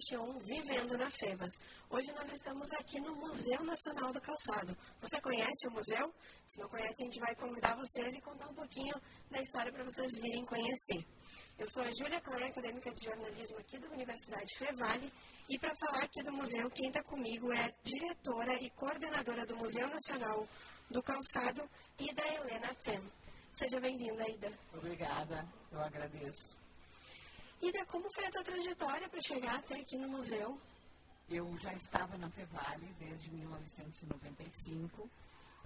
podcast 1 Vivendo na Febas. Hoje nós estamos aqui no Museu Nacional do Calçado. Você conhece o museu? Se não conhece, a gente vai convidar vocês e contar um pouquinho da história para vocês virem conhecer. Eu sou a Júlia Klein, acadêmica de jornalismo aqui da Universidade Fevale, e para falar aqui do museu, quem está comigo é a diretora e coordenadora do Museu Nacional do Calçado, Ida Helena Tem. Seja bem-vinda, Ida. Obrigada, eu agradeço. Ida, como foi a tua trajetória para chegar até aqui no museu? Eu já estava na Fevale desde 1995.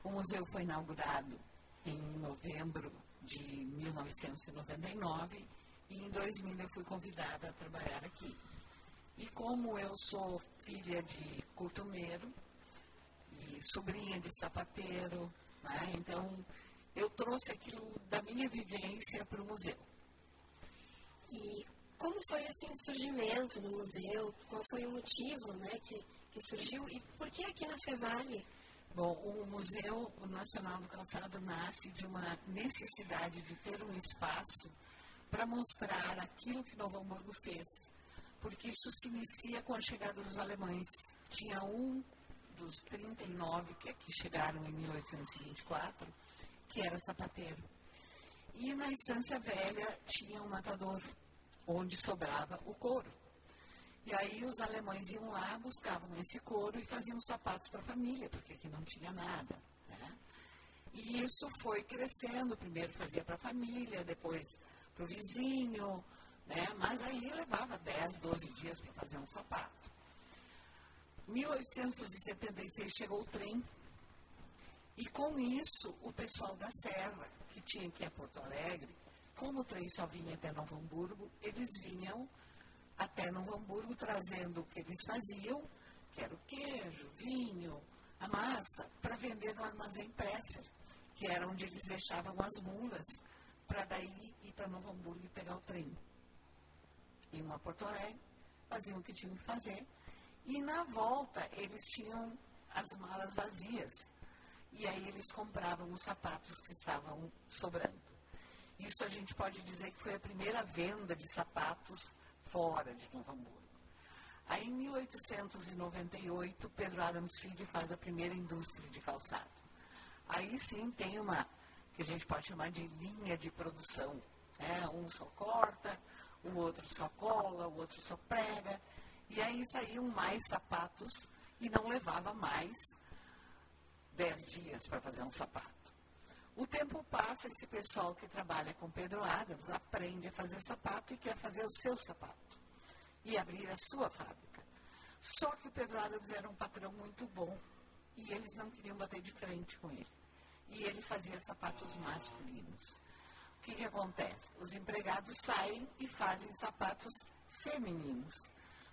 O museu foi inaugurado em novembro de 1999 e em 2000 eu fui convidada a trabalhar aqui. E como eu sou filha de curtumeiro e sobrinha de sapateiro, né, então eu trouxe aquilo da minha vivência para o museu. E como foi assim o surgimento do museu? Qual foi o motivo né, que, que surgiu? E por que aqui na Fevale? Bom, o Museu Nacional do Calçado nasce de uma necessidade de ter um espaço para mostrar aquilo que Novo Hamburgo fez. Porque isso se inicia com a chegada dos alemães. Tinha um dos 39 que aqui chegaram em 1824, que era sapateiro. E na Estância Velha tinha um matador, onde sobrava o couro. E aí os alemães iam lá, buscavam esse couro e faziam sapatos para a família, porque aqui não tinha nada. Né? E isso foi crescendo, primeiro fazia para a família, depois para o vizinho, né? mas aí levava 10, 12 dias para fazer um sapato. 1876 chegou o trem, e com isso o pessoal da Serra, que tinha que ir a Porto Alegre, como o trem só vinha até Novo Hamburgo, eles vinham até Novo Hamburgo trazendo o que eles faziam, que era o queijo, vinho, a massa, para vender no armazém Presser, que era onde eles deixavam as mulas, para daí ir para Novo Hamburgo e pegar o trem. Iam a Porto Alegre, faziam o que tinham que fazer, e na volta eles tinham as malas vazias. E aí eles compravam os sapatos que estavam sobrando. Isso a gente pode dizer que foi a primeira venda de sapatos fora de Novo Hamburgo. Aí, em 1898, Pedro Adams Filho faz a primeira indústria de calçado. Aí sim tem uma, que a gente pode chamar de linha de produção. Né? Um só corta, o outro só cola, o outro só prega. E aí saíam mais sapatos e não levava mais dez dias para fazer um sapato. O tempo passa, esse pessoal que trabalha com Pedro Adams aprende a fazer sapato e quer fazer o seu sapato e abrir a sua fábrica. Só que o Pedro Adams era um patrão muito bom e eles não queriam bater de frente com ele. E ele fazia sapatos masculinos. O que, que acontece? Os empregados saem e fazem sapatos femininos.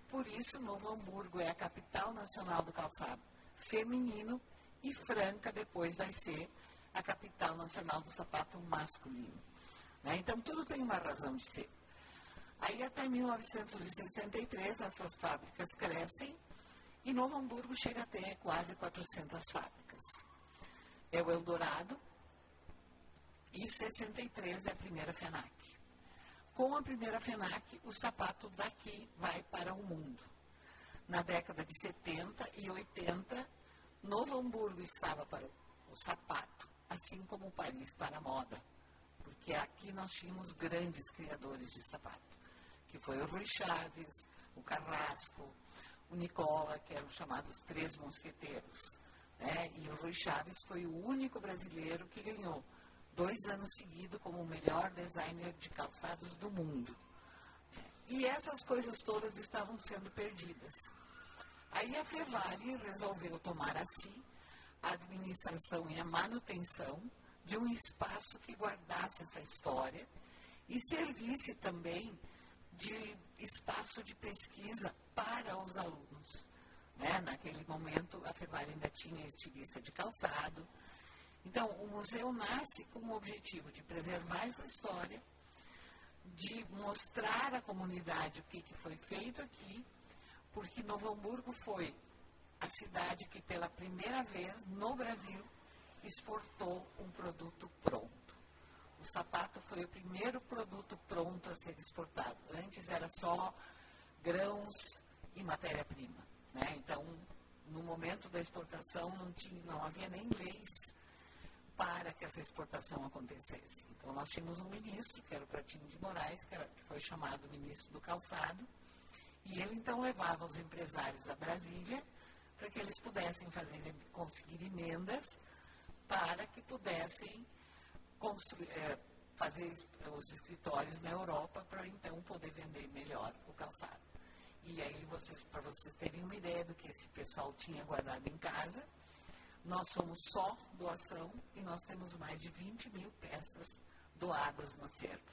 Por isso, Novo Hamburgo é a capital nacional do calçado feminino e Franca depois vai ser a capital nacional do sapato masculino. Né? Então, tudo tem uma razão de ser. Aí, até 1963, essas fábricas crescem e Novo Hamburgo chega a ter quase 400 fábricas. É o Eldorado e 63 é a primeira FENAC. Com a primeira FENAC, o sapato daqui vai para o mundo. Na década de 70 e 80, Novo Hamburgo estava para o sapato assim como o país para a moda, porque aqui nós tínhamos grandes criadores de sapato, que foi o Rui Chaves, o Carrasco, o Nicola, que eram chamados Três Mosqueteiros. Né? E o Rui Chaves foi o único brasileiro que ganhou dois anos seguidos como o melhor designer de calçados do mundo. E essas coisas todas estavam sendo perdidas. Aí a Fevale resolveu tomar a si a administração e a manutenção de um espaço que guardasse essa história e servisse também de espaço de pesquisa para os alunos. Né? Naquele momento, a FEVAL ainda tinha estilista de calçado. Então, o museu nasce com o objetivo de preservar essa história, de mostrar à comunidade o que, que foi feito aqui, porque Novo Hamburgo foi a cidade que pela primeira vez no Brasil exportou um produto pronto. O sapato foi o primeiro produto pronto a ser exportado. Antes era só grãos e matéria-prima. Né? Então, no momento da exportação, não, tinha, não havia nem leis para que essa exportação acontecesse. Então, nós tínhamos um ministro, que era o Pratinho de Moraes, que, era, que foi chamado ministro do calçado, e ele então levava os empresários a Brasília para que eles pudessem fazer, conseguir emendas para que pudessem construir, é, fazer os escritórios na Europa para então poder vender melhor o calçado. E aí, vocês, para vocês terem uma ideia do que esse pessoal tinha guardado em casa, nós somos só doação e nós temos mais de 20 mil peças doadas no acervo.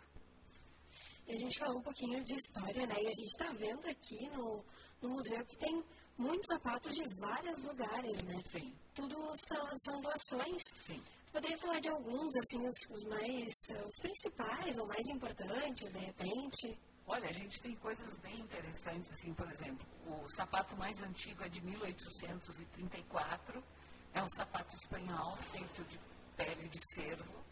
E a gente falou um pouquinho de história, né? E a gente está vendo aqui no, no museu que tem muitos sapatos de vários lugares, né? Sim. Tudo são, são doações. Sim. Poderia falar de alguns, assim, os, os mais, os principais ou mais importantes, de repente? Olha, a gente tem coisas bem interessantes, assim, por exemplo, o sapato mais antigo é de 1834, é um sapato espanhol feito de pele de cervo,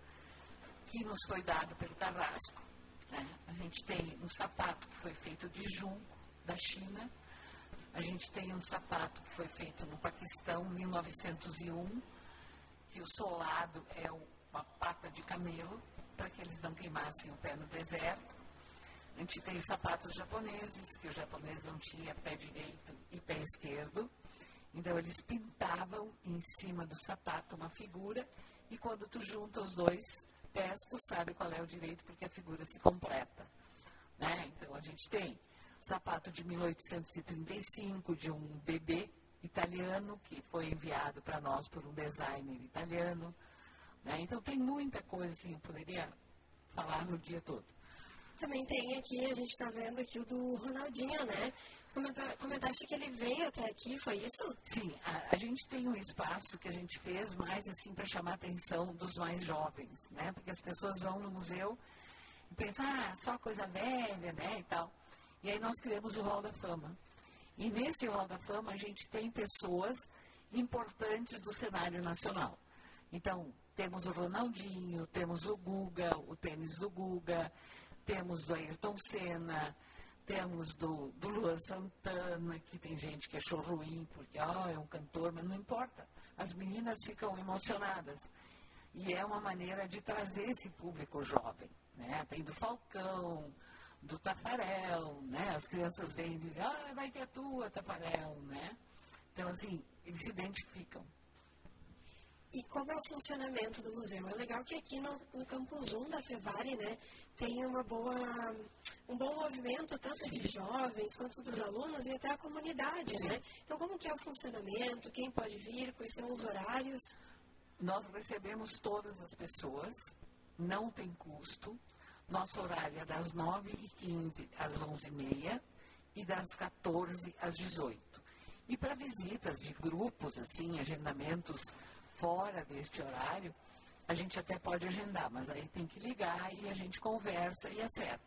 que nos foi dado pelo Carrasco. Né? A gente tem um sapato que foi feito de junco, da China. A gente tem um sapato que foi feito no Paquistão, 1901, que o solado é uma pata de camelo, para que eles não queimassem o pé no deserto. A gente tem sapatos japoneses, que o japonês não tinha pé direito e pé esquerdo. Então eles pintavam em cima do sapato uma figura e quando tu junta os dois pés, tu sabe qual é o direito porque a figura se completa. Né? Então a gente tem sapato de 1835 de um bebê italiano que foi enviado para nós por um designer italiano. Né? Então tem muita coisa assim, eu poderia falar no dia todo. Também tem aqui, a gente está vendo aqui o do Ronaldinho, né? comentaste que ele veio até aqui, foi isso? Sim, a, a, gente tem um espaço que a gente fez mais assim para chamar a atenção dos mais jovens, né? Porque as pessoas vão no museu e pensam, ah, só coisa velha, né? E tal. E aí nós criamos o Hall da Fama. E nesse Hall da Fama a gente tem pessoas importantes do cenário nacional. Então, temos o Ronaldinho, temos o Guga, o tênis do Guga, temos do Ayrton Senna, temos do, do Luan Santana, que tem gente que achou ruim, porque oh, é um cantor, mas não importa. As meninas ficam emocionadas. E é uma maneira de trazer esse público jovem. Né? Tem do Falcão, do Tafarel, né? As crianças vêm e dizem, ah, vai ter a tua, Tafarel, né? Então, assim, eles se identificam. E como é o funcionamento do museu? É legal que aqui no, no Campus 1 da Fevari, né, tem uma boa, um bom movimento tanto Sim. de jovens quanto dos alunos e até a comunidade, Sim. né? Então, como que é o funcionamento? Quem pode vir? Quais são os horários? Nós recebemos todas as pessoas, não tem custo. Nosso horário é das 9h15 às 11h30 e das 14 às 18 E para visitas de grupos, assim, agendamentos fora deste horário, a gente até pode agendar, mas aí tem que ligar e a gente conversa e acerta.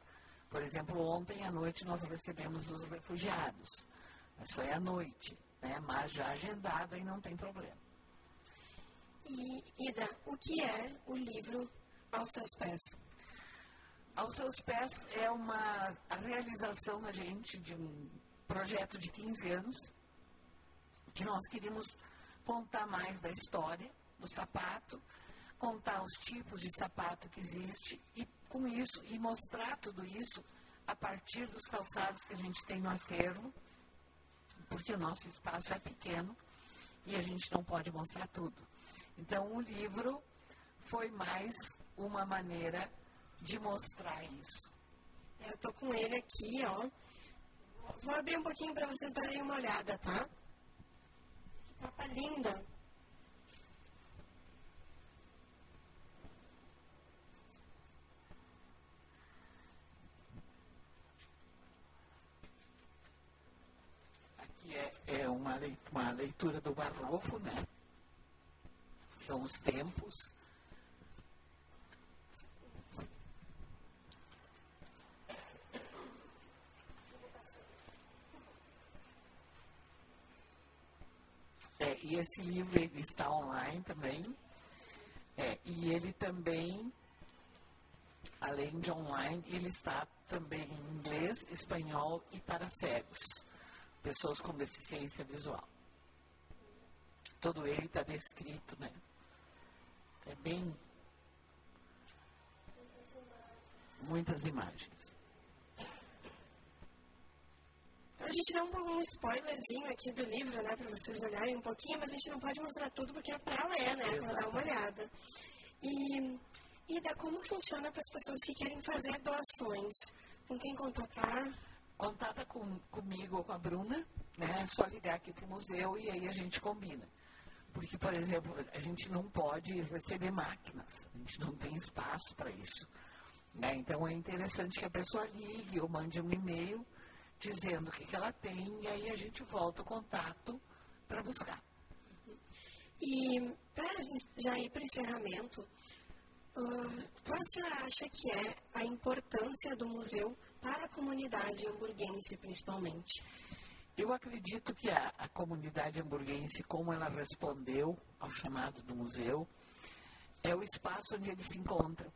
Por exemplo, ontem à noite nós recebemos os refugiados, mas foi à noite, né? mas já agendado e não tem problema. E, Ida, o que é o livro Aos Seus Pés? Aos Seus Pés é uma a realização da gente de um projeto de 15 anos que nós queríamos contar mais da história do sapato, contar os tipos de sapato que existe e com isso e mostrar tudo isso a partir dos calçados que a gente tem no acervo, porque o nosso espaço é pequeno e a gente não pode mostrar tudo. Então o livro foi mais uma maneira de mostrar isso. Eu tô com ele aqui, ó. Vou abrir um pouquinho para vocês darem uma olhada, tá? Capa linda. Aqui é, é uma, leitura, uma leitura do barroco, né? São os tempos É, e esse livro ele está online também. É, e ele também, além de online, ele está também em inglês, espanhol e para cegos. pessoas com deficiência visual. Todo ele está descrito, né? É bem. Muitas imagens. A gente dá um, um spoilerzinho aqui do livro, né, para vocês olharem um pouquinho, mas a gente não pode mostrar tudo porque é para ler, né, para dar uma olhada. E, e da como funciona para as pessoas que querem fazer doações. Com quem contatar? Contata com, comigo ou com a Bruna, né? É só ligar aqui para o museu e aí a gente combina. Porque, por exemplo, a gente não pode receber máquinas, a gente não tem espaço para isso. Né? Então é interessante que a pessoa ligue ou mande um e-mail dizendo o que, que ela tem e aí a gente volta o contato para buscar. E para já ir para o encerramento, hum, qual a senhora acha que é a importância do museu para a comunidade hamburguense, principalmente? Eu acredito que a, a comunidade hamburguense, como ela respondeu ao chamado do museu, é o espaço onde eles se encontram,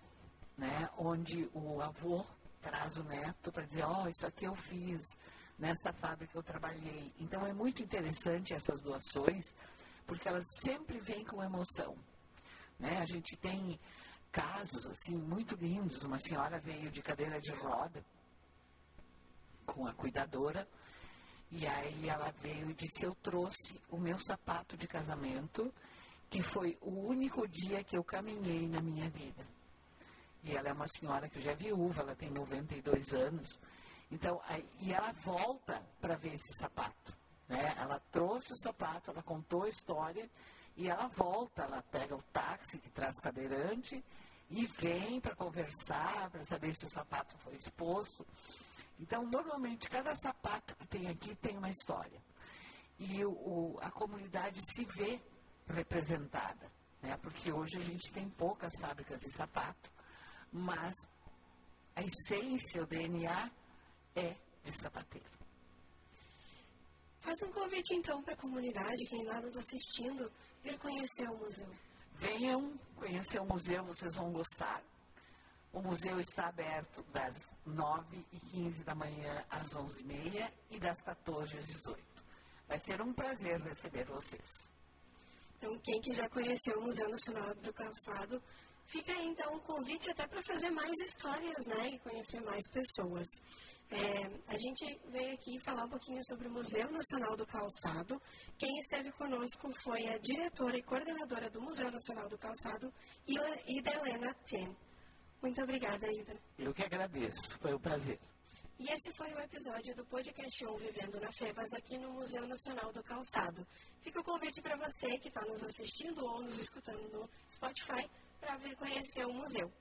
né? onde o avô traz o neto para dizer, ó, oh, isso aqui eu fiz, nesta fábrica eu trabalhei. Então é muito interessante essas doações, porque elas sempre vêm com emoção. Né? A gente tem casos assim muito lindos. Uma senhora veio de cadeira de roda com a cuidadora e aí ela veio e disse: Eu trouxe o meu sapato de casamento, que foi o único dia que eu caminhei na minha vida. E ela é uma senhora que já é viúva, ela tem 92 anos. Então, aí, e ela volta para ver esse sapato. Né? Ela trouxe o sapato, ela contou a história e ela volta, ela pega o táxi que traz cadeirante e vem para conversar, para saber se o sapato foi exposto. Então, normalmente, cada sapato que tem aqui tem uma história. E o, o, a comunidade se vê representada, né? porque hoje a gente tem poucas fábricas de sapato, mas a essência, o DNA é de sapateiro. Faz um convite então para a comunidade, quem está nos assistindo, vir conhecer o museu. Venham conhecer o museu, vocês vão gostar. O museu está aberto das 9 e 15 da manhã às 11h30 e das 14 às 18 Vai ser um prazer receber vocês. Então, quem quiser conhecer o Museu Nacional do Calçado, fica aí então um convite até para fazer mais histórias, né? E conhecer mais pessoas. É, a gente veio aqui falar um pouquinho sobre o Museu Nacional do Calçado. Quem esteve conosco foi a diretora e coordenadora do Museu Nacional do Calçado, Ida Helena Ten. Muito obrigada, Ida. Eu que agradeço, foi um prazer. E esse foi o episódio do podcast 1 Vivendo na Febas aqui no Museu Nacional do Calçado. Fica o convite para você que está nos assistindo ou nos escutando no Spotify para vir conhecer o museu.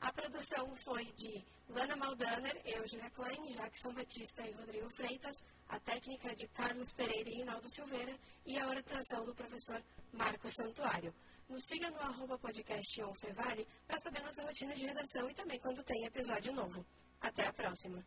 A produção foi de Lana Maldaner, Eugênia Klein, Jackson Batista e Rodrigo Freitas, a técnica de Carlos Pereira e Rinaldo Silveira e a orientação do professor Marcos Santuário. Nos siga no arroba podcast Onfevale para saber nossa rotina de redação e também quando tem episódio novo. Até a próxima!